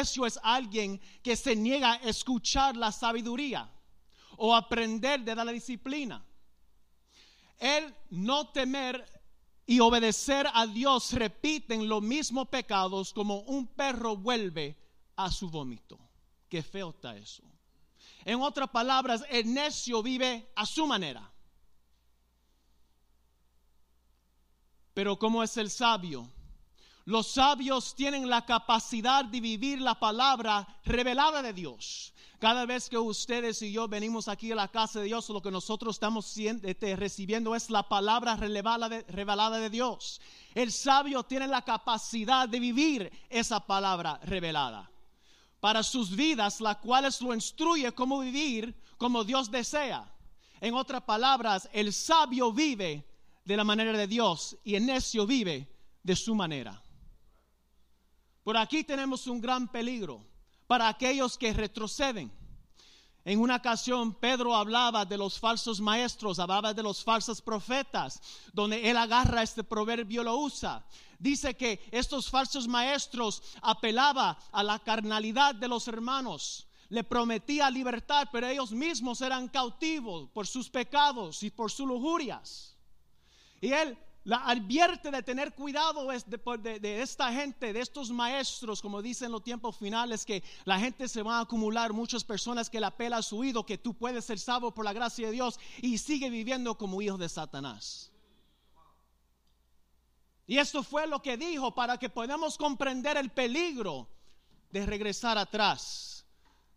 necio es alguien que se niega a escuchar la sabiduría o aprender de la disciplina. El no temer y obedecer a Dios repiten los mismos pecados como un perro vuelve a su vómito. Qué feo está eso. En otras palabras, el necio vive a su manera. Pero ¿cómo es el sabio? Los sabios tienen la capacidad de vivir la palabra revelada de Dios. Cada vez que ustedes y yo venimos aquí a la casa de Dios, lo que nosotros estamos este, recibiendo es la palabra revelada de, Dios. El sabio tiene la capacidad de vivir esa palabra revelada para sus vidas, la cual lo instruye cómo vivir como Dios desea. En otras palabras, el sabio vive de la manera de Dios y el necio vive de su manera. Por aquí tenemos un gran peligro para aquellos que retroceden. En una ocasión Pedro hablaba de los falsos maestros, hablaba de los falsos profetas, donde él agarra este proverbio lo usa. Dice que estos falsos maestros apelaba a la carnalidad de los hermanos, le prometía libertad, pero ellos mismos eran cautivos por sus pecados y por sus lujurias. Y él la advierte de tener cuidado de, de, esta gente, de estos maestros, como dicen los tiempos finales, que la gente se va a acumular, muchas personas que la apela a su oído, que tú puedes ser salvo por la gracia de Dios y sigue viviendo como hijo de Satanás. Y esto fue lo que dijo para que podamos comprender el peligro de regresar atrás.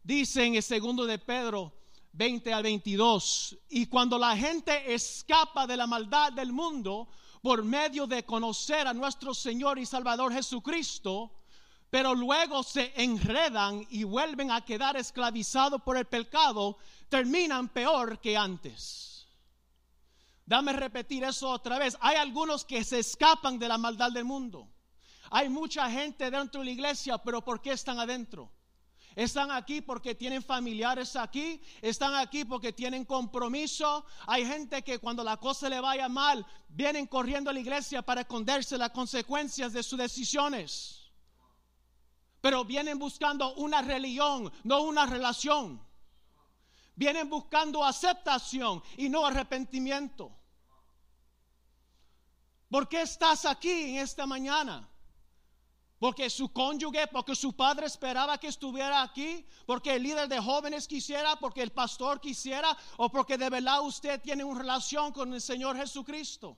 Dice en el segundo de Pedro 20 al 22, y cuando la gente escapa de la maldad del mundo, por medio de conocer a nuestro Señor y Salvador Jesucristo, pero luego se enredan y vuelven a quedar esclavizados por el pecado, terminan peor que antes. Dame repetir eso otra vez. Hay algunos que se escapan de la maldad del mundo. Hay mucha gente dentro de la iglesia, pero ¿por qué están adentro? Están aquí porque tienen familiares aquí, están aquí porque tienen compromiso. Hay gente que cuando la cosa le vaya mal, vienen corriendo a la iglesia para esconderse las consecuencias de sus decisiones. Pero vienen buscando una religión, no una relación. Vienen buscando aceptación y no arrepentimiento. ¿Por qué estás aquí en esta mañana? Porque su cónyuge, porque su padre esperaba que estuviera aquí, porque el líder de jóvenes quisiera, porque el pastor quisiera, o porque de verdad usted tiene una relación con el Señor Jesucristo.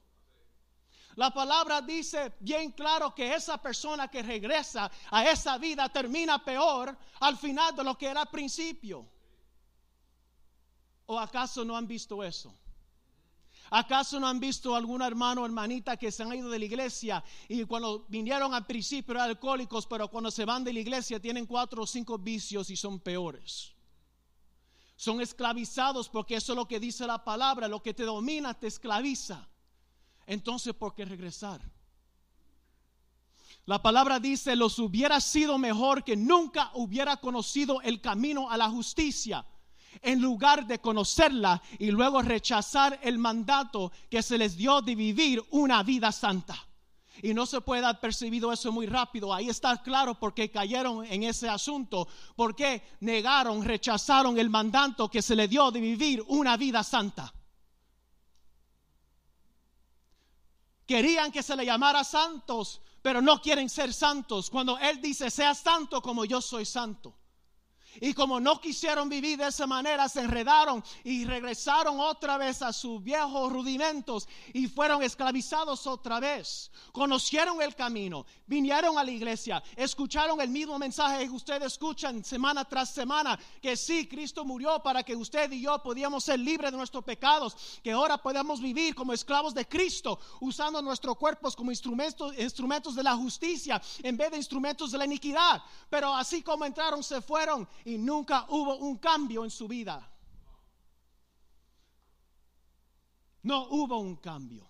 La palabra dice bien claro que esa persona que regresa a esa vida termina peor al final de lo que era al principio. ¿O acaso no han visto eso? ¿Acaso no han visto algún hermano o hermanita que se han ido de la iglesia y cuando vinieron al principio eran alcohólicos, pero cuando se van de la iglesia tienen cuatro o cinco vicios y son peores? Son esclavizados porque eso es lo que dice la palabra, lo que te domina te esclaviza. Entonces, ¿por qué regresar? La palabra dice, los hubiera sido mejor que nunca hubiera conocido el camino a la justicia en lugar de conocerla y luego rechazar el mandato que se les dio de vivir una vida santa. Y no se puede haber percibido eso muy rápido. Ahí está claro por qué cayeron en ese asunto. Porque negaron, rechazaron el mandato que se les dio de vivir una vida santa. Querían que se le llamara santos, pero no quieren ser santos. Cuando Él dice, sea santo como yo soy santo. Y como no quisieron vivir de esa manera, se enredaron y regresaron otra vez a sus viejos rudimentos y fueron esclavizados otra vez. Conocieron el camino, vinieron a la iglesia, escucharon el mismo mensaje que ustedes escuchan semana tras semana, que sí, Cristo murió para que usted y yo podíamos ser libres de nuestros pecados, que ahora podemos vivir como esclavos de Cristo, usando nuestros cuerpos como instrumentos, instrumentos de la justicia en vez de instrumentos de la iniquidad. Pero así como entraron, se fueron y nunca hubo un cambio en su vida. No hubo un cambio.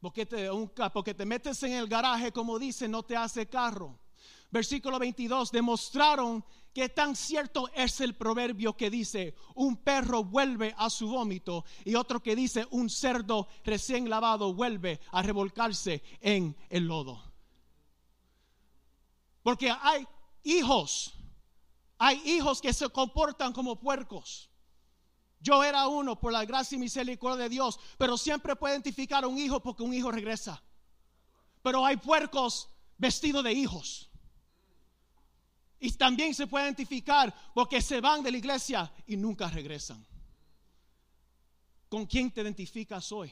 Porque te, metes en el garaje, como dice, no te hace carro. Versículo 22, demostraron que tan cierto es el proverbio que dice, un perro vuelve a su vómito y otro que dice, un cerdo recién lavado vuelve a revolcarse en el lodo. Porque hay hijos, hay hijos que se comportan como puercos. Yo era uno por la gracia y misericordia de Dios, pero siempre puede identificar a un hijo porque un hijo regresa. Pero hay puercos vestidos de hijos. Y también se puede identificar porque se van de la iglesia y nunca regresan. ¿Con quién te identificas hoy?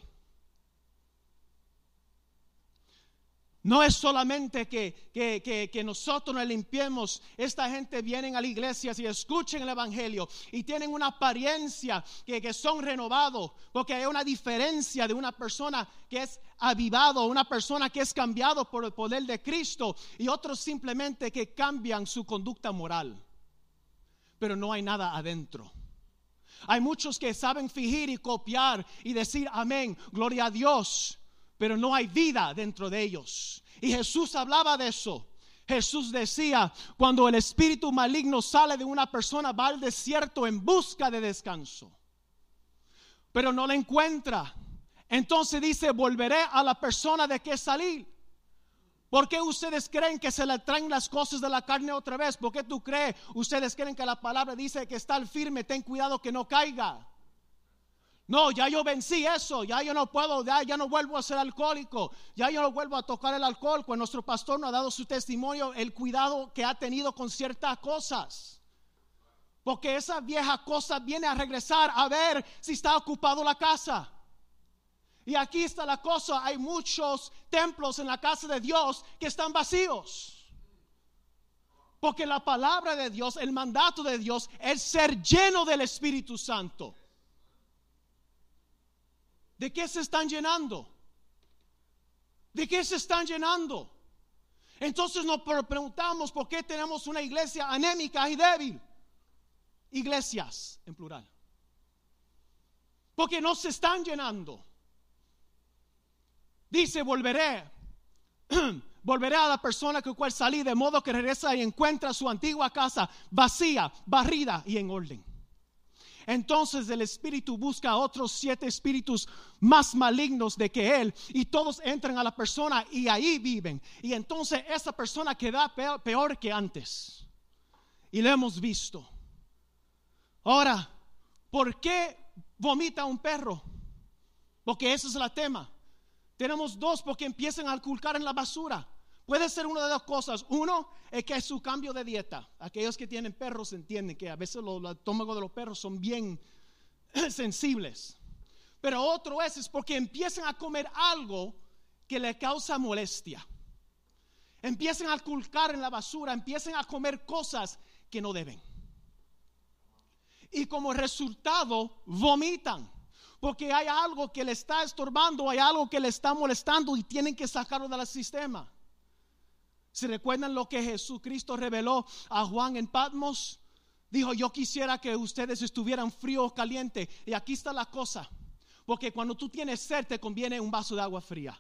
No es solamente que, nosotros nos limpiemos. Esta gente viene a la iglesia y escuchen el Evangelio y tienen una apariencia que, son renovados. Porque hay una diferencia de una persona que es avivado, una persona que es cambiado por el poder de Cristo y otros simplemente que cambian su conducta moral. Pero no hay nada adentro. Hay muchos que saben fingir y copiar y decir amén, gloria a Dios pero no hay vida dentro de ellos. Y Jesús hablaba de eso. Jesús decía, cuando el espíritu maligno sale de una persona, va al desierto en busca de descanso, pero no la encuentra. Entonces dice, volveré a la persona de que salir. ¿Por qué ustedes creen que se le traen las cosas de la carne otra vez? ¿Por qué tú crees? Ustedes creen que la palabra dice que está firme, ten cuidado que no caiga. No, ya yo vencí eso, ya yo no puedo, ya, ya no vuelvo a ser alcohólico, ya yo no vuelvo a tocar el alcohol, pues nuestro pastor nos ha dado su testimonio, el cuidado que ha tenido con ciertas cosas. Porque esa vieja cosa viene a regresar a ver si está ocupado la casa. Y aquí está la cosa, hay muchos templos en la casa de Dios que están vacíos. Porque la palabra de Dios, el mandato de Dios es ser lleno del Espíritu Santo. ¿De qué se están llenando? ¿De qué se están llenando? Entonces nos preguntamos por qué tenemos una iglesia anémica y débil. Iglesias en plural. Porque no se están llenando. Dice, volveré. volveré a la persona que cual salí de modo que regresa y encuentra su antigua casa vacía, barrida y en orden. Entonces el espíritu busca a otros siete espíritus más malignos de que él y todos entran a la persona y ahí viven. Y entonces esa persona queda peor, que antes. Y lo hemos visto. Ahora, ¿por qué vomita un perro? Porque ese es el tema. Tenemos dos porque empiezan a culcar en la basura. Puede ser una de dos cosas. Uno es que es su cambio de dieta. Aquellos que tienen perros entienden que a veces los, estómagos de los perros son bien sensibles. Pero otro es, es porque empiezan a comer algo que le causa molestia. Empiezan a culcar en la basura, empiezan a comer cosas que no deben. Y como resultado vomitan. Porque hay algo que le está estorbando, hay algo que le está molestando y tienen que sacarlo del sistema. ¿Se recuerdan lo que Jesucristo reveló a Juan en Patmos? Dijo, yo quisiera que ustedes estuvieran frío o caliente. Y aquí está la cosa. Porque cuando tú tienes sed te conviene un vaso de agua fría.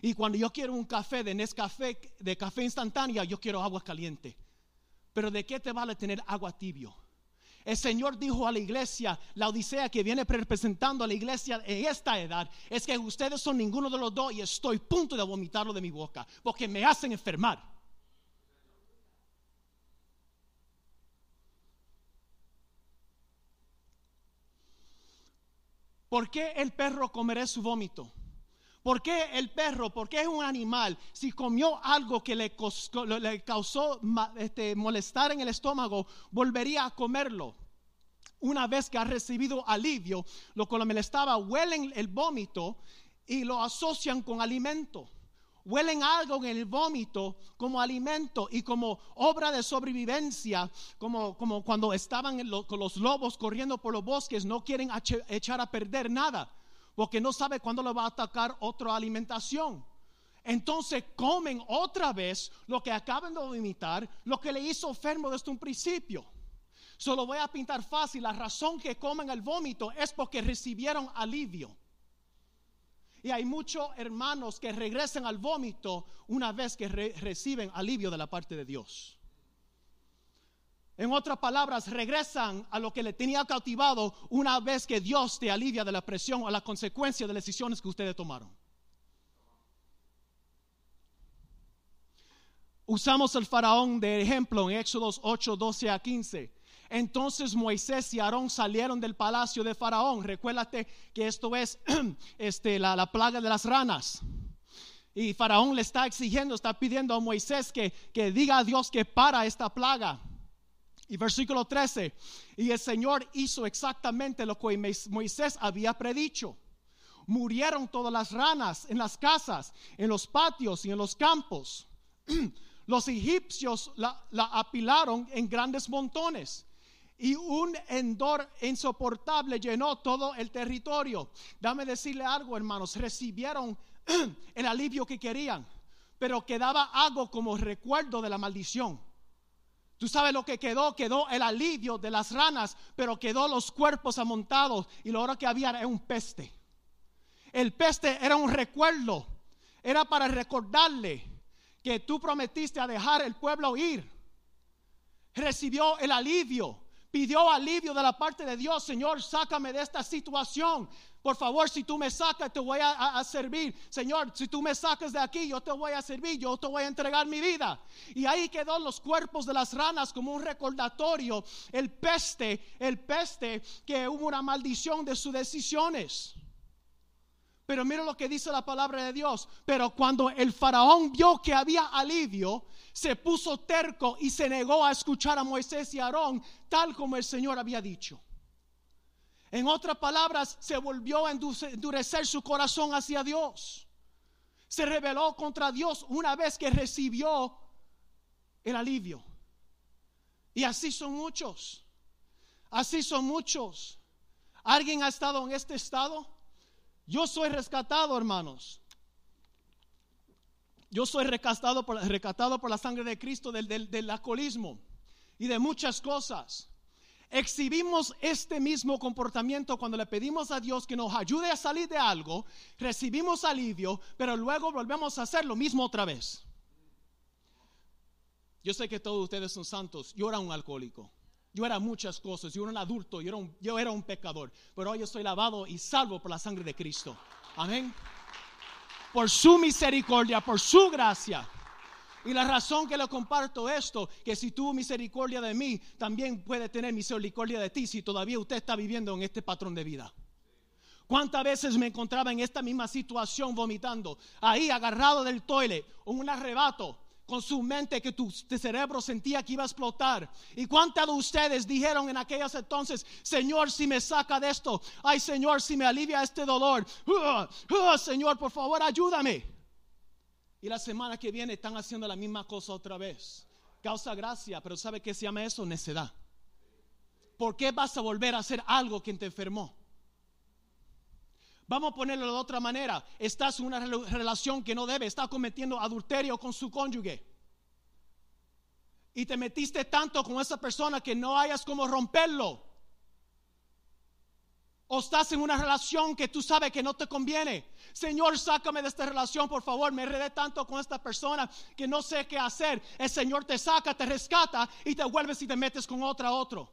Y cuando yo quiero un café de Nescafé, de café instantánea, yo quiero agua caliente. Pero ¿de qué te vale tener agua tibio? El Señor dijo a la iglesia, la Odisea que viene representando a la iglesia en esta edad, es que ustedes son ninguno de los dos y estoy a punto de vomitarlo de mi boca, porque me hacen enfermar. ¿Por qué el perro comerá su vómito? ¿Por qué el perro? ¿Por qué es un animal? Si comió algo que le, causó este, molestar en el estómago, volvería a comerlo. Una vez que ha recibido alivio, lo que le molestaba, huelen el vómito y lo asocian con alimento. Huelen algo en el vómito como alimento y como obra de sobrevivencia, como, como cuando estaban los lobos corriendo por los bosques, no quieren echar a perder nada porque no sabe cuándo le va a atacar otra alimentación. Entonces comen otra vez lo que acaban de vomitar, lo que le hizo enfermo desde un principio. Solo voy a pintar fácil. La razón que comen el vómito es porque recibieron alivio. Y hay muchos hermanos que regresan al vómito una vez que reciben alivio de la parte de Dios. En otras palabras, regresan a lo que le tenía cautivado una vez que Dios te alivia de la presión o la consecuencia de las decisiones que ustedes tomaron. Usamos el faraón de ejemplo en Éxodos 8, 12 a 15. Entonces Moisés y Aarón salieron del palacio de Faraón. Recuérdate que esto es este, la, la plaga de las ranas. Y Faraón le está exigiendo, está pidiendo a Moisés que, que diga a Dios que para esta plaga. Y versículo 13, y el Señor hizo exactamente lo que Moisés había predicho. Murieron todas las ranas en las casas, en los patios y en los campos. Los egipcios la, la apilaron en grandes montones y un endor insoportable llenó todo el territorio. Dame decirle algo, hermanos, recibieron el alivio que querían, pero quedaba algo como recuerdo de la maldición. Tú sabes lo que quedó, quedó el alivio de las ranas, pero quedó los cuerpos amontados y lo que había era un peste. El peste era un recuerdo, era para recordarle que tú prometiste a dejar el pueblo ir. Recibió el alivio, pidió alivio de la parte de Dios, Señor, sácame de esta situación. Por favor, si tú me sacas, te voy a, servir. Señor, si tú me sacas de aquí, yo te voy a servir, yo te voy a entregar mi vida. Y ahí quedó los cuerpos de las ranas como un recordatorio, el peste, el peste que hubo una maldición de sus decisiones. Pero mira lo que dice la palabra de Dios. Pero cuando el faraón vio que había alivio, se puso terco y se negó a escuchar a Moisés y Aarón, tal como el Señor había dicho. En otras palabras, se volvió a endurecer su corazón hacia Dios. Se rebeló contra Dios una vez que recibió el alivio. Y así son muchos. Así son muchos. ¿Alguien ha estado en este estado? Yo soy rescatado, hermanos. Yo soy rescatado por, rescatado por la sangre de Cristo del, alcoholismo y de muchas cosas. Exhibimos este mismo comportamiento cuando le pedimos a Dios que nos ayude a salir de algo, recibimos alivio, pero luego volvemos a hacer lo mismo otra vez. Yo sé que todos ustedes son santos, yo era un alcohólico. Yo era muchas cosas, yo era un adulto, yo era un, yo era un pecador, pero hoy estoy lavado y salvo por la sangre de Cristo. Amén. Por su misericordia, por su gracia. Y la razón que le comparto esto, que si tuvo misericordia de mí, también puede tener misericordia de ti si todavía usted está viviendo en este patrón de vida. ¿Cuántas veces me encontraba en esta misma situación vomitando? Ahí agarrado del toile, un arrebato, con su mente que tu, cerebro sentía que iba a explotar. ¿Y cuántas de ustedes dijeron en aquellos entonces, Señor, si me saca de esto? Ay, Señor, si me alivia este dolor. Uh, uh, señor, por favor, ayúdame. Y la semana que viene están haciendo la misma cosa otra vez. Causa gracia, pero ¿sabe qué se llama eso? Necedad. ¿Por qué vas a volver a hacer algo que te enfermó? Vamos a ponerlo de otra manera. Estás en una relación que no debe, estás cometiendo adulterio con su cónyuge. Y te metiste tanto con esa persona que no hayas como romperlo. O estás en una relación que tú sabes que no te conviene. Señor, sácame de esta relación, por favor. Me enredé tanto con esta persona que no sé qué hacer. El Señor te saca, te rescata y te vuelves y te metes con otra otro.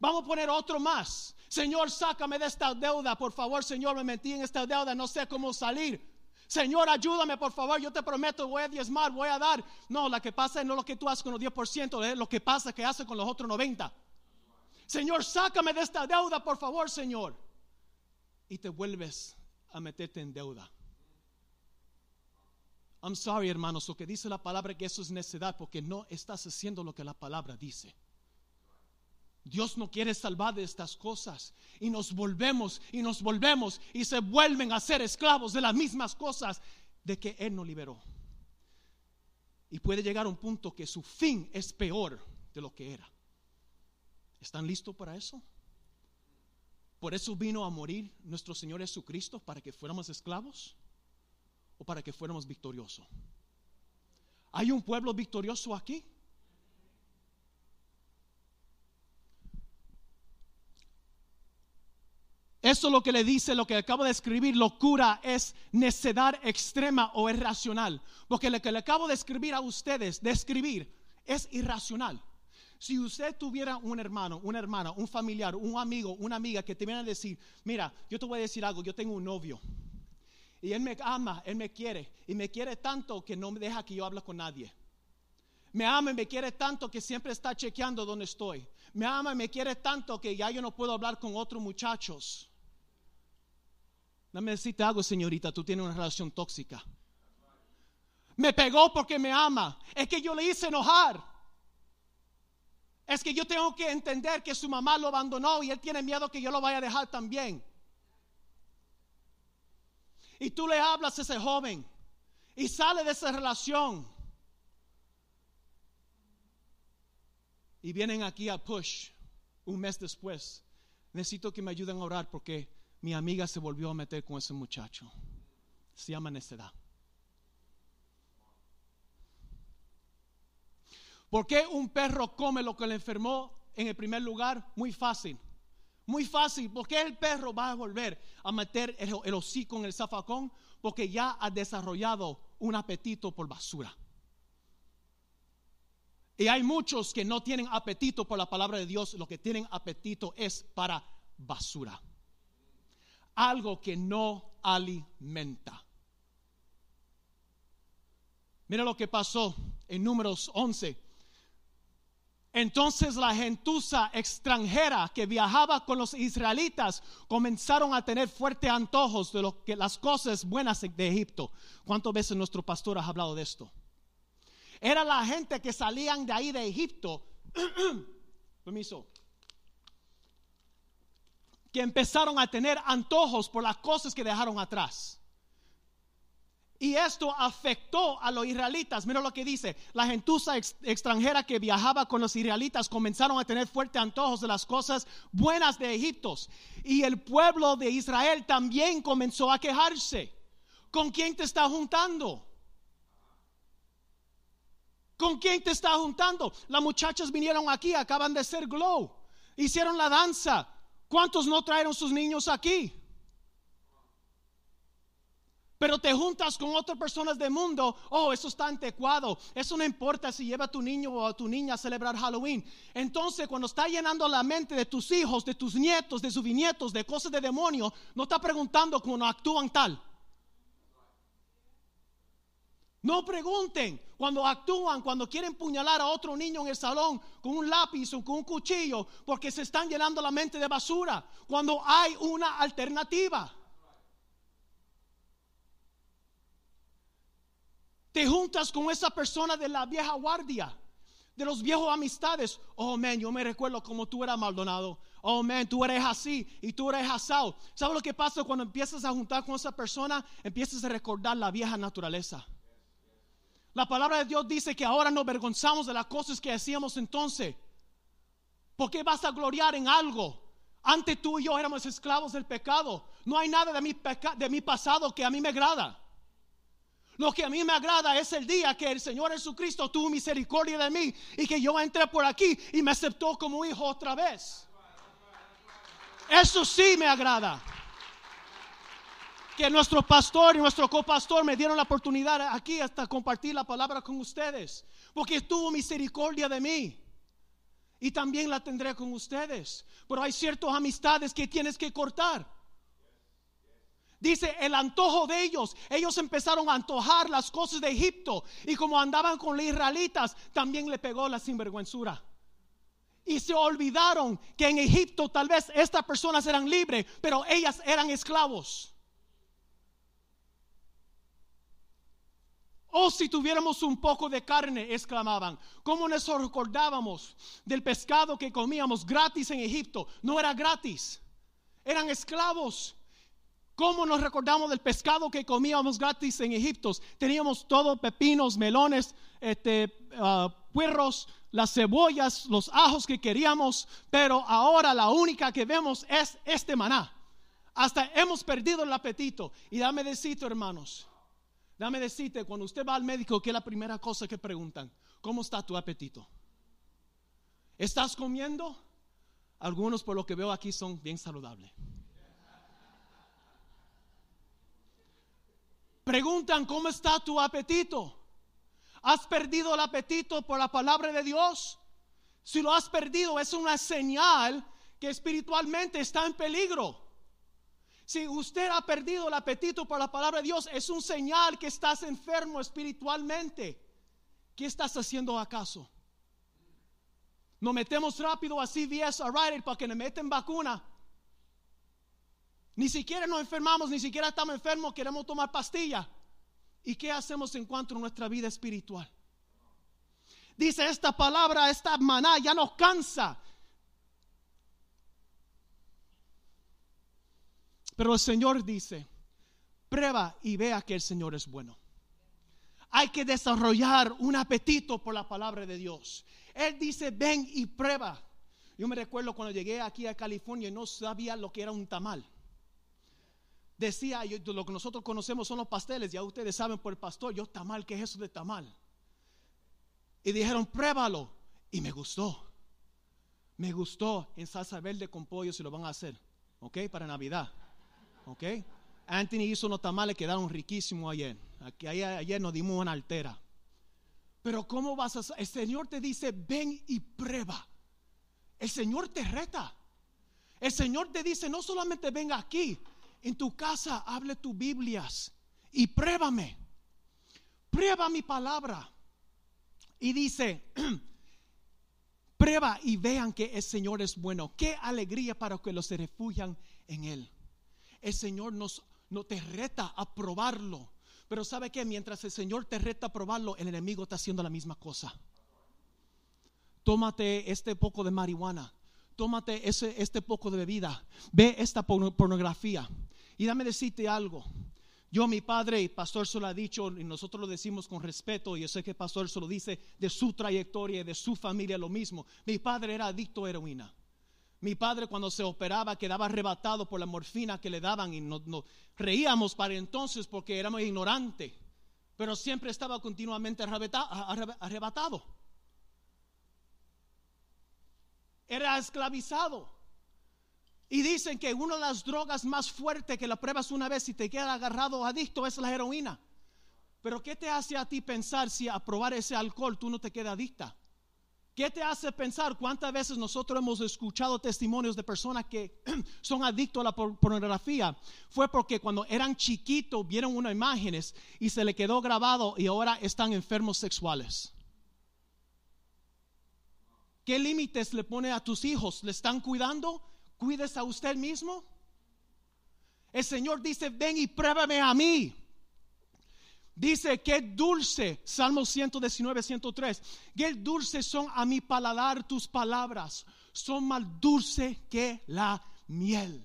Vamos a poner otro más. Señor, sácame de esta deuda, por favor. Señor, me metí en esta deuda, no sé cómo salir. Señor, ayúdame, por favor. Yo te prometo, voy a diezmar, voy a dar. No, lo que pasa es no lo que tú haces con los 10%, es lo que pasa que hace con los otros 90%. Señor, sácame de esta deuda, por favor, Señor. Y te vuelves a meterte en deuda. I'm sorry, hermanos, lo que dice la palabra que eso es necedad porque no estás haciendo lo que la palabra dice. Dios no quiere salvar de estas cosas y nos volvemos y nos volvemos y se vuelven a ser esclavos de las mismas cosas de que Él nos liberó. Y puede llegar a un punto que su fin es peor de lo que era. ¿Están listos para eso? Por eso vino a morir nuestro Señor Jesucristo para que fuéramos esclavos o para que fuéramos victoriosos. ¿Hay un pueblo victorioso aquí? Eso es lo que le dice, lo que acabo de escribir, locura es necedad extrema o irracional. Porque lo que le acabo de escribir a ustedes, de escribir, es irracional. Si usted tuviera un hermano, una hermana, un familiar, un amigo, una amiga que te viene a decir, mira, yo te voy a decir algo, yo tengo un novio Y Él me ama, Él me quiere. Y me quiere tanto que no me deja que yo hable con nadie. Me ama y me quiere tanto que siempre está chequeando donde estoy. Me ama y me quiere tanto que ya yo no puedo hablar con otros muchachos. Dame decirte algo, señorita, tú tienes una relación tóxica. Me pegó porque me ama. Es que yo le hice enojar. Es que yo tengo que entender que su mamá lo abandonó y él tiene miedo que yo lo vaya a dejar también. Y tú le hablas a ese joven y sale de esa relación. Y vienen aquí a push un mes después. Necesito que me ayuden a orar porque mi amiga se volvió a meter con ese muchacho. Se llama necedad. ¿Por qué un perro come lo que le enfermó en el primer lugar? Muy fácil. Muy fácil. ¿Por qué el perro va a volver a meter el, hocico en el zafacón? Porque ya ha desarrollado un apetito por basura. Y hay muchos que no tienen apetito por la palabra de Dios. Lo que tienen apetito es para basura. Algo que no alimenta. Mira lo que pasó en números 11 entonces la gentuza extranjera que viajaba con los israelitas comenzaron a tener fuertes antojos de lo que las cosas buenas de Egipto. ¿Cuántas veces nuestro pastor ha hablado de esto? Era la gente que salían de ahí de Egipto. Permiso. Que empezaron a tener antojos por las cosas que dejaron atrás. Y esto afectó a los israelitas. Mira lo que dice. La gentuza extranjera que viajaba con los israelitas comenzaron a tener fuertes antojos de las cosas buenas de Egipto. Y el pueblo de Israel también comenzó a quejarse. ¿Con quién te está juntando? ¿Con quién te está juntando? Las muchachas vinieron aquí, acaban de ser glow. Hicieron la danza. ¿Cuántos no trajeron sus niños aquí? Pero te juntas con otras personas del mundo, oh, eso está anticuado, eso no importa si lleva a tu niño o a tu niña a celebrar Halloween. Entonces, cuando está llenando la mente de tus hijos, de tus nietos, de sus bisnietos, de cosas de demonio, no está preguntando cómo actúan tal. No pregunten cuando actúan, cuando quieren puñalar a otro niño en el salón con un lápiz o con un cuchillo, porque se están llenando la mente de basura, cuando hay una alternativa. Te juntas con esa persona de la vieja guardia, de los viejos amistades. Oh, man, yo me recuerdo como tú eras Maldonado. Oh, man, tú eres así y tú eres asado. ¿Sabes lo que pasa cuando empiezas a juntar con esa persona? Empiezas a recordar la vieja naturaleza. La palabra de Dios dice que ahora nos avergonzamos de las cosas que hacíamos entonces. ¿Por qué vas a gloriar en algo? Antes tú y yo éramos esclavos del pecado. No hay nada de mi, de mi pasado que a mí me agrada. Lo que a mí me agrada es el día que el Señor Jesucristo tuvo misericordia de mí y que yo entré por aquí y me aceptó como hijo otra vez. Eso sí me agrada. Que nuestro pastor y nuestro copastor me dieron la oportunidad aquí hasta compartir la palabra con ustedes. Porque tuvo misericordia de mí. Y también la tendré con ustedes. Pero hay ciertas amistades que tienes que cortar. Dice el antojo de ellos. Ellos empezaron a antojar las cosas de Egipto. Y como andaban con los israelitas, también le pegó la sinvergüenzura. Y se olvidaron que en Egipto tal vez estas personas eran libres, pero ellas eran esclavos. Oh, si tuviéramos un poco de carne, exclamaban. ¿Cómo nos recordábamos del pescado que comíamos gratis en Egipto? No era gratis, eran esclavos. ¿Cómo nos recordamos del pescado que comíamos gratis en Egipto? Teníamos todo, pepinos, melones, este, ah, puerros, las cebollas, los ajos que queríamos, pero ahora la única que vemos es este maná. Hasta hemos perdido el apetito. Y dame decirte, hermanos, dame decirte, cuando usted va al médico, ¿qué es la primera cosa que preguntan? ¿Cómo está tu apetito? ¿Estás comiendo? Algunos, por lo que veo aquí, son bien saludables. Preguntan, ¿cómo está tu apetito? ¿Has perdido el apetito por la palabra de Dios? Si lo has perdido, es una señal que espiritualmente está en peligro. Si usted ha perdido el apetito por la palabra de Dios, es un señal que estás enfermo espiritualmente. ¿Qué estás haciendo acaso? Nos metemos rápido a CVS a Rite para que nos meten vacuna. Ni siquiera nos enfermamos, ni siquiera estamos enfermos, queremos tomar pastilla. ¿Y qué hacemos en cuanto a nuestra vida espiritual? Dice esta palabra, esta maná ya nos cansa. Pero el Señor dice, prueba y vea que el Señor es bueno. Hay que desarrollar un apetito por la palabra de Dios. Él dice, ven y prueba. Yo me recuerdo cuando llegué aquí a California y no sabía lo que era un tamal. Decía, lo que nosotros conocemos son los pasteles, ya ustedes saben por el pastor, yo tamal, ¿qué es eso de tamal? Y dijeron, pruébalo. Y me gustó. Me gustó en salsa verde con pollo si lo van a hacer. ¿Ok? Para Navidad. ¿Ok? Anthony hizo unos tamales que quedaron riquísimos ayer. Aquí, ayer, nos dimos una altera. Pero ¿cómo vas a...? El Señor te dice, ven y prueba. El Señor te reta. El Señor te dice, no solamente venga aquí, en tu casa hable tus Biblias y pruébame. Prueba mi palabra. Y dice, prueba y vean que el Señor es bueno. Qué alegría para que los se refugian en Él. El Señor nos, no te reta a probarlo. Pero sabe que mientras el Señor te reta a probarlo, el enemigo está haciendo la misma cosa. Tómate este poco de marihuana. Tómate ese, este poco de bebida. Ve esta pornografía. Y dame decirte algo. Yo, mi padre, y pastor se lo ha dicho, y nosotros lo decimos con respeto, y yo sé que pastor se lo dice de su trayectoria y de su familia lo mismo. Mi padre era adicto a heroína. Mi padre cuando se operaba quedaba arrebatado por la morfina que le daban y nos, reíamos para entonces porque éramos ignorantes, pero siempre estaba continuamente arrebatado. Era esclavizado. Y dicen que una de las drogas más fuertes que la pruebas una vez y te queda agarrado adicto es la heroína. Pero ¿qué te hace a ti pensar si a probar ese alcohol tú no te quedas adicta? ¿Qué te hace pensar cuántas veces nosotros hemos escuchado testimonios de personas que son adictos a la pornografía? Fue porque cuando eran chiquitos vieron unas imágenes y se le quedó grabado y ahora están enfermos sexuales. ¿Qué límites le pone a tus hijos? ¿Le están cuidando? Cuides a usted mismo? El Señor dice, ven y pruébame a mí. Dice, que dulce, Salmo 119, 103, qué dulce son a mi paladar tus palabras, son más dulce que la miel.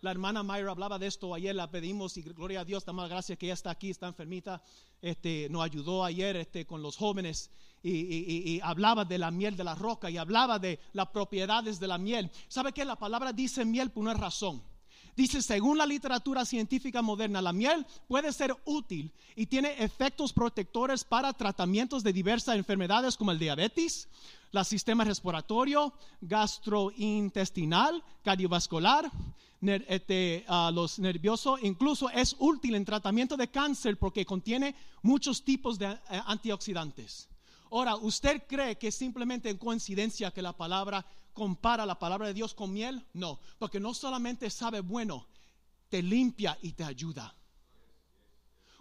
La hermana Mayra hablaba de esto ayer, la pedimos y gloria a Dios, damos gracias que ella está aquí, está enfermita, este, nos ayudó ayer este, con los jóvenes y, hablaba de la miel de la roca y hablaba de las propiedades de la miel. ¿Sabe que la palabra dice miel por una razón? Dice, según la literatura científica moderna, la miel puede ser útil y tiene efectos protectores para tratamientos de diversas enfermedades como el diabetes, el sistema respiratorio, gastrointestinal, cardiovascular, este, los nerviosos, incluso es útil en tratamiento de cáncer porque contiene muchos tipos de eh, antioxidantes. Ahora, ¿usted cree que simplemente en coincidencia que la palabra compara la palabra de Dios con miel? No, porque no solamente sabe bueno, te limpia y te ayuda.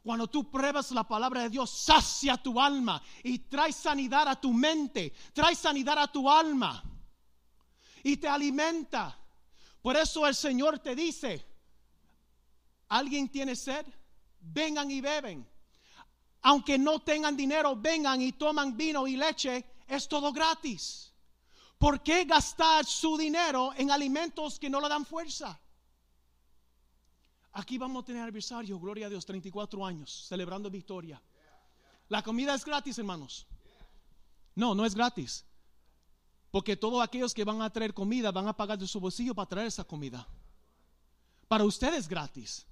Cuando tú pruebas la palabra de Dios, sacia tu alma y trae sanidad a tu mente, trae sanidad a tu alma y te alimenta. Por eso el Señor te dice, ¿alguien tiene sed? Vengan y beben aunque no tengan dinero, vengan y toman vino y leche, es todo gratis. ¿Por qué gastar su dinero en alimentos que no le dan fuerza? Aquí vamos a tener aniversario, gloria a Dios, 34 años, celebrando victoria. La comida es gratis, hermanos. No, no es gratis. Porque todos aquellos que van a traer comida van a pagar de su bolsillo para traer esa comida. Para ustedes es gratis,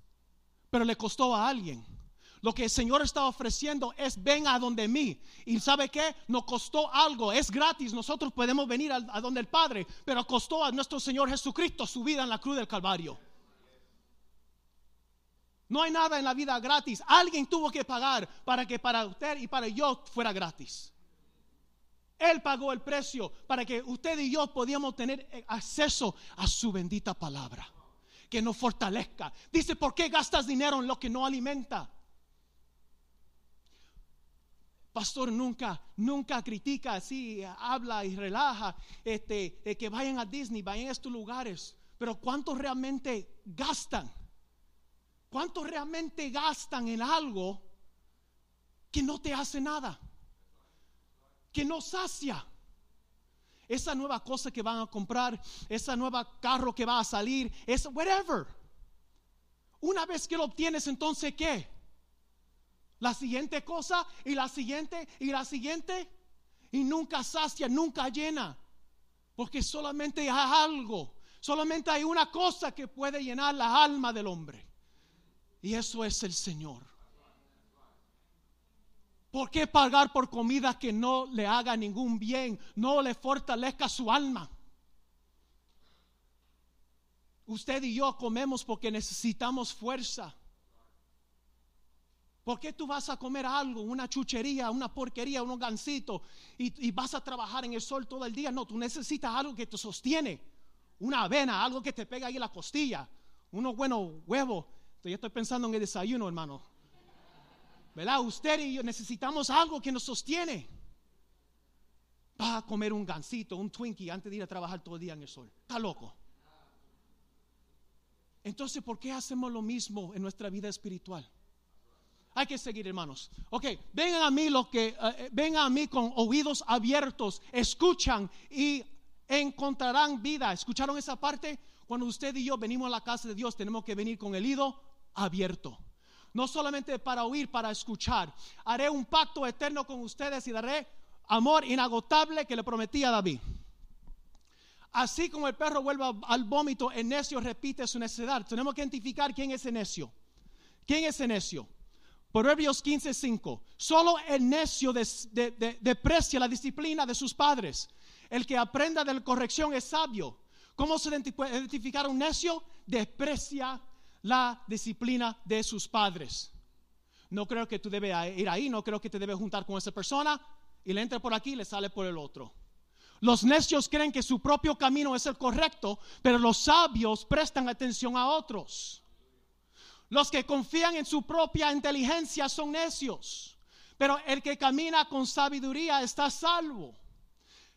pero le costó a alguien. Lo que el Señor está ofreciendo es ven a donde mí. Y sabe que nos costó algo, es gratis. Nosotros podemos venir a, a, donde el Padre, pero costó a nuestro Señor Jesucristo su vida en la cruz del Calvario. No hay nada en la vida gratis. Alguien tuvo que pagar para que para usted y para yo fuera gratis. Él pagó el precio para que usted y yo podíamos tener acceso a su bendita palabra que no fortalezca. Dice, ¿por qué gastas dinero en lo que no alimenta? Pastor nunca, nunca critica así, habla y relaja, este, que vayan a Disney, vayan a estos lugares. Pero ¿cuántos realmente gastan? ¿Cuántos realmente gastan en algo que no te hace nada? Que no sacia. Esa nueva cosa que van a comprar, esa nueva carro que va a salir, es whatever. Una vez que lo obtienes, entonces ¿qué? La siguiente cosa y la siguiente y la siguiente. Y nunca sacia, nunca llena. Porque solamente hay algo, solamente hay una cosa que puede llenar la alma del hombre. Y eso es el Señor. ¿Por qué pagar por comida que no le haga ningún bien, no le fortalezca su alma? Usted y yo comemos porque necesitamos fuerza. ¿Por qué tú vas a comer algo, una chuchería, una porquería, unos gancitos y, vas a trabajar en el sol todo el día? No, tú necesitas algo que te sostiene, una avena, algo que te pega ahí en la costilla, unos buenos huevos yo estoy pensando en el desayuno, hermano. ¿Verdad? Usted y yo necesitamos algo que nos sostiene. Va a comer un gansito, un Twinkie antes de ir a trabajar todo el día en el sol. Está loco. Entonces, ¿por qué hacemos lo mismo en nuestra vida espiritual? Hay que seguir, hermanos. Ok, vengan a mí los que eh, eh, vengan a mí con oídos abiertos, escuchan y encontrarán vida. ¿Escucharon esa parte? Cuando usted y yo venimos a la casa de Dios, tenemos que venir con el oído abierto. No solamente para oír, para escuchar. Haré un pacto eterno con ustedes y daré amor inagotable que le prometí a David. Así como el perro vuelve al vómito, el necio repite su necedad. Tenemos que identificar quién es el necio. ¿Quién es el necio? Proverbios 15:5. Solo el necio deprecia la disciplina de sus padres. El que aprenda de la corrección es sabio. ¿Cómo se identificar un necio? Desprecia la disciplina de sus padres. No creo que tú debes ir ahí, no creo que te debes juntar con esa persona y le entra por aquí y le sale por el otro. Los necios creen que su propio camino es el correcto, pero los sabios prestan atención a otros. Los que confían en su propia inteligencia son necios, pero el que camina con sabiduría está salvo.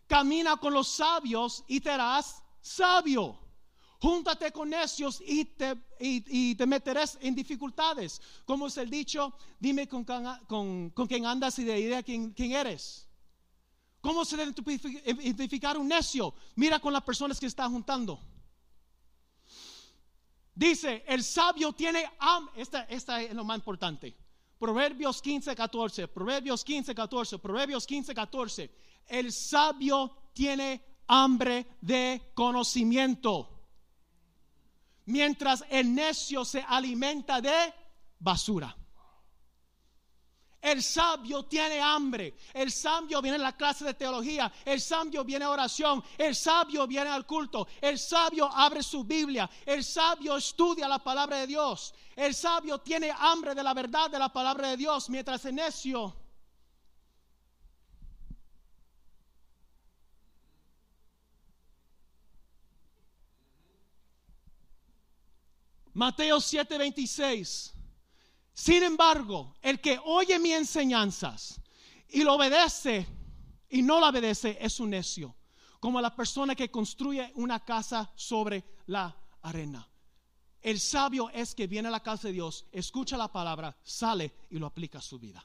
Camina con los sabios y te harás sabio. Júntate con necios y te, y, te meterás en dificultades. Como es el dicho, dime con, con, con quién andas y de idea quién, quién eres. ¿Cómo se debe identificar un necio? Mira con las personas que está juntando. Dice, el sabio tiene hambre. Esta, esta es lo más importante. Proverbios 15, 14. Proverbios 15, 14. Proverbios 15, 14. El sabio tiene hambre de conocimiento mientras el necio se alimenta de basura. El sabio tiene hambre. El sabio viene a la clase de teología. El sabio viene a oración. El sabio viene al culto. El sabio abre su Biblia. El sabio estudia la palabra de Dios. El sabio tiene hambre de la verdad de la palabra de Dios. Mientras el necio Mateo 7:26. Sin embargo, el que oye mis enseñanzas y lo obedece y no lo obedece es un necio, como la persona que construye una casa sobre la arena. El sabio es que viene a la casa de Dios, escucha la palabra, sale y lo aplica a su vida.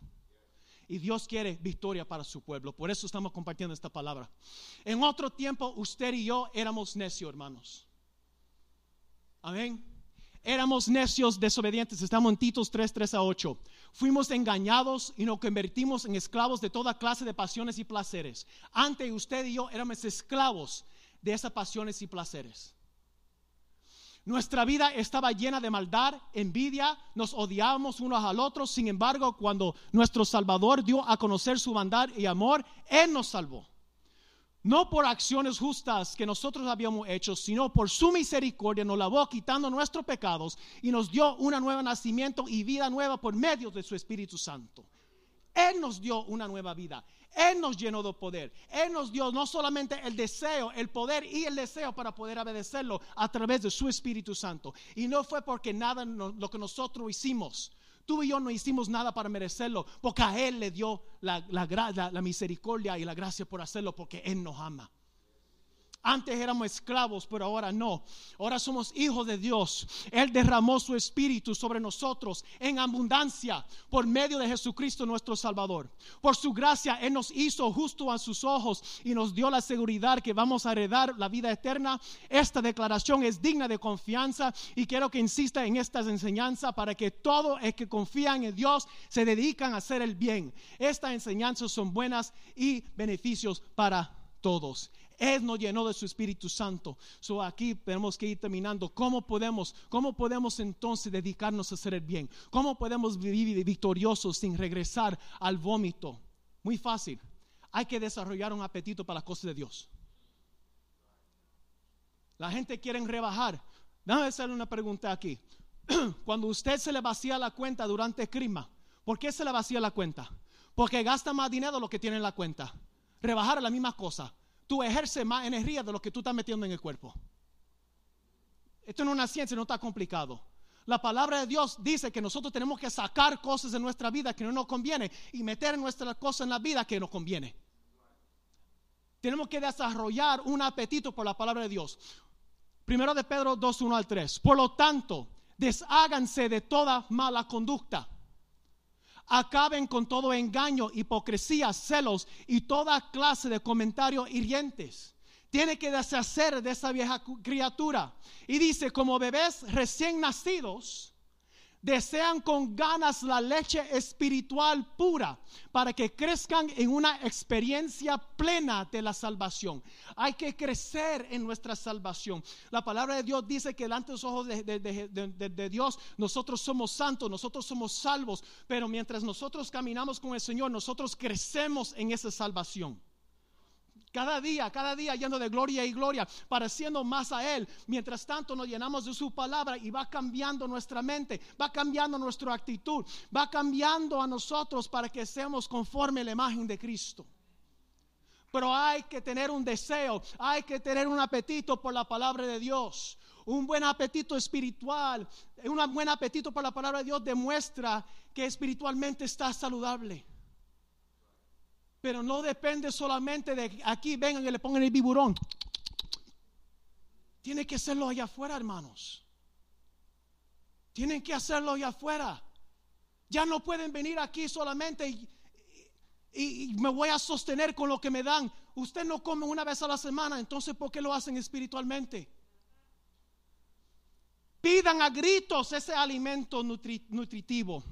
Y Dios quiere victoria para su pueblo. Por eso estamos compartiendo esta palabra. En otro tiempo, usted y yo éramos necios, hermanos. Amén. Éramos necios, desobedientes. Estamos en Titos 3, 3 a 8. Fuimos engañados y nos convertimos en esclavos de toda clase de pasiones y placeres. Antes usted y yo éramos esclavos de esas pasiones y placeres. Nuestra vida estaba llena de maldad, envidia, nos odiábamos unos al otro. Sin embargo, cuando nuestro Salvador dio a conocer su bondad y amor, Él nos salvó no por acciones justas que nosotros habíamos hecho, sino por su misericordia nos lavó quitando nuestros pecados y nos dio un nuevo nacimiento y vida nueva por medio de su Espíritu Santo. Él nos dio una nueva vida. Él nos llenó de poder. Él nos dio no solamente el deseo, el poder y el deseo para poder obedecerlo a través de su Espíritu Santo. Y no fue porque nada lo que nosotros hicimos. Tú y yo no hicimos nada para merecerlo, porque a Él le dio la, la, la misericordia y la gracia por hacerlo, porque Él nos ama. Antes éramos esclavos, pero ahora no. Ahora somos hijos de Dios. Él derramó su espíritu sobre nosotros en abundancia por medio de Jesucristo nuestro Salvador. Por su gracia, Él nos hizo justo a sus ojos y nos dio la seguridad que vamos a heredar la vida eterna. Esta declaración es digna de confianza y quiero que insista en estas enseñanzas para que todos los que confían en Dios se dedican a hacer el bien. Estas enseñanzas son buenas y beneficios para todos. Él nos llenó de su Espíritu Santo. So aquí tenemos que ir terminando. ¿Cómo podemos, cómo podemos entonces dedicarnos a hacer el bien? ¿Cómo podemos vivir victoriosos sin regresar al vómito? Muy fácil. Hay que desarrollar un apetito para las cosas de Dios. La gente quiere rebajar. Déjame hacerle una pregunta aquí. Cuando usted se le vacía la cuenta durante el clima, ¿por qué se le vacía la cuenta? Porque gasta más dinero de lo que tiene en la cuenta. Rebajar la misma cosa tú ejerces más energía de lo que tú estás metiendo en el cuerpo. Esto no es una ciencia, no está complicado. La palabra de Dios dice que nosotros tenemos que sacar cosas de nuestra vida que no nos conviene y meter nuestras cosas en la vida que nos conviene. Tenemos que desarrollar un apetito por la palabra de Dios. Primero de Pedro 2, 1 al 3. Por lo tanto, desháganse de toda mala conducta acaben con todo engaño, hipocresía, celos y toda clase de comentarios hirientes. Tiene que deshacer de esa vieja criatura. Y dice, como bebés recién nacidos, desean con ganas la leche espiritual pura para que crezcan en una experiencia plena de la salvación. Hay que crecer en nuestra salvación. La palabra de Dios dice que delante de los ojos de, de, Dios nosotros somos santos, nosotros somos salvos, pero mientras nosotros caminamos con el Señor, nosotros crecemos en esa salvación. Cada día, cada día yendo de gloria y gloria, pareciendo más a Él. Mientras tanto nos llenamos de su palabra y va cambiando nuestra mente, va cambiando nuestra actitud, va cambiando a nosotros para que seamos conforme a la imagen de Cristo. Pero hay que tener un deseo, hay que tener un apetito por la palabra de Dios. Un buen apetito espiritual, un buen apetito por la palabra de Dios demuestra que espiritualmente está saludable. Pero no depende solamente de aquí vengan y le pongan el biburón. Tiene que hacerlo allá afuera, hermanos. Tienen que hacerlo allá afuera. Ya no pueden venir aquí solamente y, me voy a sostener con lo que me dan. Usted no come una vez a la semana, entonces ¿por qué lo hacen espiritualmente? Pidan a gritos ese alimento nutritivo.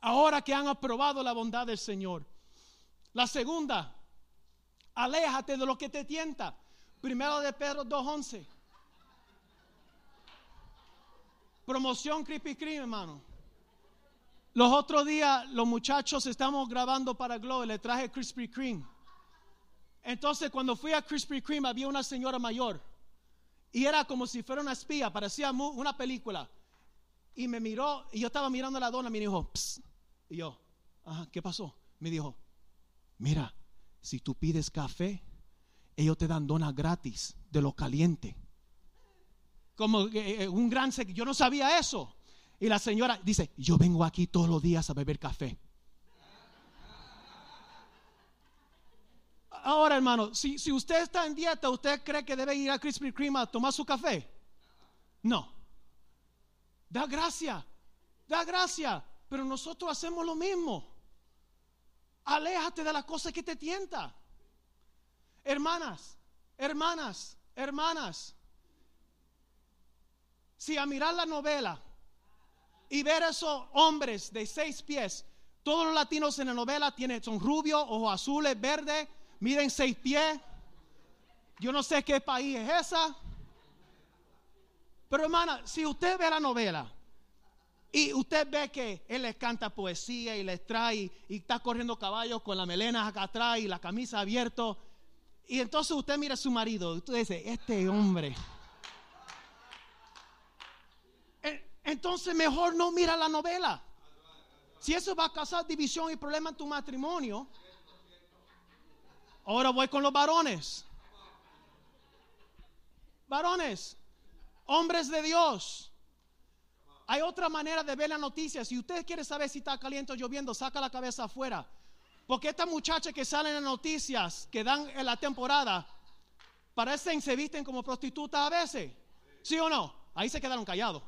Ahora que han aprobado la bondad del Señor. La segunda, aléjate de lo que te tienta. Primero de Pedro 2.11. Promoción Creepy Cream, hermano. Los otros días, los muchachos estamos grabando para Glow le traje Krispy Kreme. Entonces, cuando fui a Krispy Kreme, había una señora mayor. Y era como si fuera una espía, parecía una película. Y me miró, y yo estaba mirando a la dona, me dijo, Psst. y yo, ¿qué pasó? Me dijo, mira, si tú pides café, ellos te dan dona gratis de lo caliente. Como eh, eh, un gran yo no sabía eso. Y la señora dice, yo vengo aquí todos los días a beber café. Ahora, hermano, si, si usted está en dieta, ¿usted cree que debe ir a Krispy Kreme a tomar su café? No. Da gracia, da gracia. Pero nosotros hacemos lo mismo. Aléjate de la cosa que te tienta. Hermanas, hermanas, hermanas. Si a mirar la novela y ver esos hombres de seis pies, todos los latinos en la novela tienen, son rubios, ojos azules, verdes, miren seis pies. Yo no sé qué país es esa. Pero hermana, si usted ve la novela y usted ve que él les canta poesía y les trae y está corriendo caballos con la melena acá atrás y la camisa abierta. Y entonces usted mira a su marido y usted dice, este hombre. Entonces mejor no mira la novela. Si eso va a causar división y problema en tu matrimonio, Ahora voy con los varones. Varones, hombres de Dios. Hay otra manera de ver la noticia. Si usted quiere saber si está caliente o lloviendo, saca la cabeza afuera. Porque estas muchachas que salen en las noticias, que dan en la temporada, parecen, se visten como prostitutas a veces. ¿Sí o no? Ahí se quedaron callados.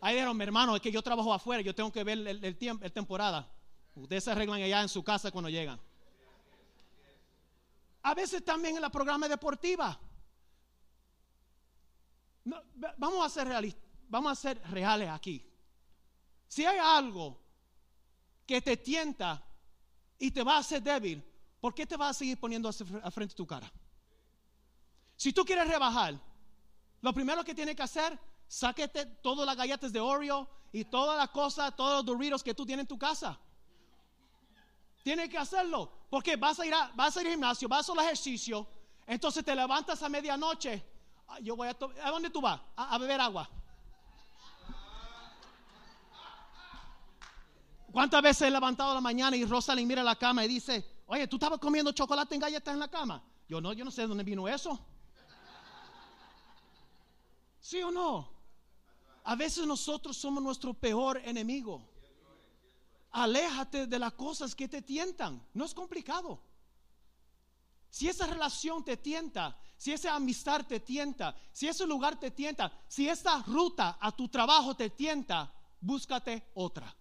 Ahí dijeron, mi hermano, es que yo trabajo afuera, yo tengo que ver el, tiempo, el temporada. Ustedes se arreglan allá en su casa cuando llegan. A veces también en la programa deportiva. vamos a ser realistas, vamos a ser reales aquí. Si hay algo que te tienta y te va a hacer débil, ¿por qué te vas a seguir poniendo a frente de tu cara? Si tú quieres rebajar, lo primero que tienes que hacer, sáquete todas las galletas de Oreo y todas las cosas, todos los Doritos que tú tienes en tu casa. Tienes que hacerlo, porque vas a ir, a, vas a ir al gimnasio, vas a hacer ejercicio, entonces te levantas a medianoche. Ah, yo voy a, ¿a dónde tú vas? A, beber agua. ¿Cuántas veces he levantado la mañana y Rosalind mira la cama y dice, oye, tú estabas comiendo chocolate en galletas en la cama? Yo no, yo no sé de dónde vino eso. ¿Sí o no? A veces nosotros somos nuestro peor enemigo aléjate de las cosas que te tientan. No es complicado. Si esa relación te tienta, si esa amistad te tienta, si ese lugar te tienta, si esa ruta a tu trabajo te tienta, búscate otra.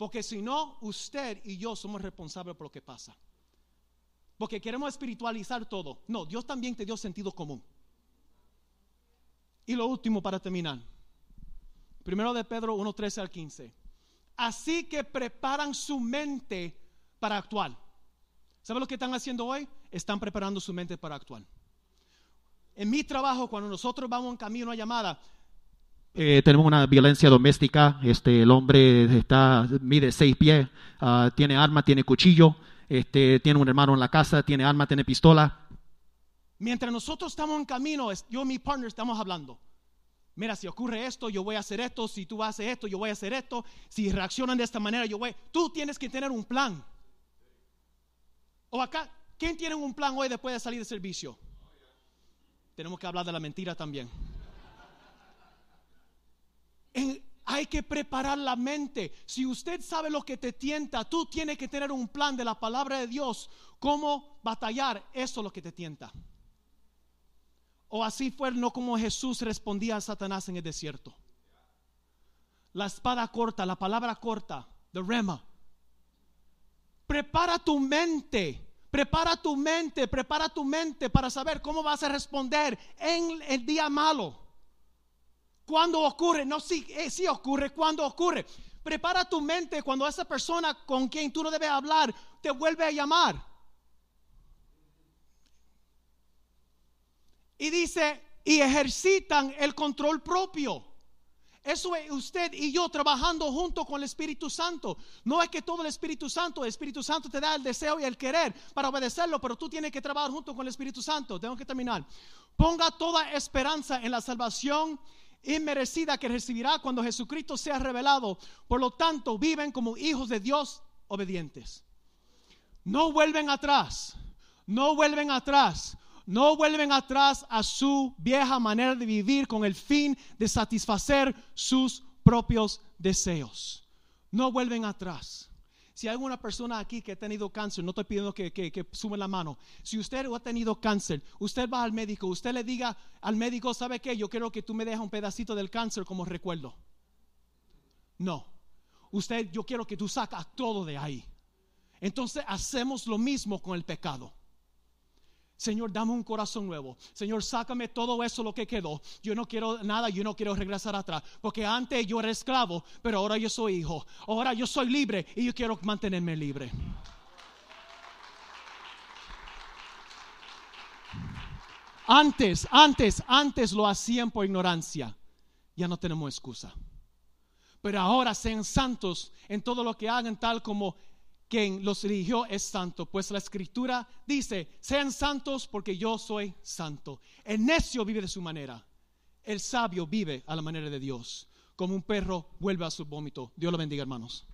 Porque si no, usted y yo somos responsables por lo que pasa. Porque queremos espiritualizar todo. No, Dios también te dio sentido común. Y lo último para terminar. Primero de Pedro 1, 13 al 15. Así que preparan su mente para actuar. ¿Saben lo que están haciendo hoy? Están preparando su mente para actuar. En mi trabajo, cuando nosotros vamos en camino a llamada, eh, tenemos una violencia doméstica. Este, el hombre está, mide seis pies, ah, tiene arma, tiene cuchillo, este, tiene un hermano en la casa, tiene arma, tiene pistola. Mientras nosotros estamos en camino, yo y mi partner estamos hablando mira, si ocurre esto, yo voy a hacer esto, si tú haces esto, yo voy a hacer esto, si reaccionan de esta manera, yo voy, tú tienes que tener un plan. O acá, ¿quién tiene un plan hoy después de salir de servicio? Tenemos que hablar de la mentira también. Hay que preparar la mente. Si usted sabe lo que te tienta, tú tienes que tener un plan de la palabra de Dios, cómo batallar eso lo que te tienta. O así fue no como Jesús respondía a Satanás en el desierto. La espada corta, la palabra corta, the rema. Prepara tu mente, prepara tu mente, prepara tu mente para saber cómo vas a responder en el día malo. Cuando ocurre, no si, eh, si ocurre, cuando ocurre. Prepara tu mente cuando esa persona con quien tú no debes hablar te vuelve a llamar. Y dice, y ejercitan el control propio. Eso es usted y yo trabajando junto con el Espíritu Santo. No es que todo el Espíritu Santo, el Espíritu Santo te da el deseo y el querer para obedecerlo, pero tú tienes que trabajar junto con el Espíritu Santo. Tengo que terminar. Ponga toda esperanza en la salvación inmerecida que recibirá cuando Jesucristo sea revelado. Por lo tanto, viven como hijos de Dios obedientes. No vuelven atrás. No vuelven atrás no vuelven atrás a su vieja manera de vivir con el fin de satisfacer sus propios deseos. No vuelven atrás. Si hay alguna persona aquí que ha tenido cáncer, no estoy pidiendo que, que, sume la mano. Si usted ha tenido cáncer, usted va al médico, usted le diga al médico, ¿sabe qué? Yo quiero que tú me dejes un pedacito del cáncer como recuerdo. No. Usted, yo quiero que tú sacas todo de ahí. Entonces hacemos lo mismo con el pecado. Señor, dame un corazón nuevo. Señor, sácame todo eso lo que quedó. Yo no quiero nada, yo no quiero regresar atrás. Porque antes yo era esclavo, pero ahora yo soy hijo. Ahora yo soy libre y yo quiero mantenerme libre. Antes, antes, antes lo hacían por ignorancia. Ya no tenemos excusa. Pero ahora sean santos en todo lo que hagan, tal como quien los eligió es santo, pues la escritura dice, sean santos porque yo soy santo. El necio vive de su manera, el sabio vive a la manera de Dios, como un perro vuelve a su vómito. Dios lo bendiga, hermanos.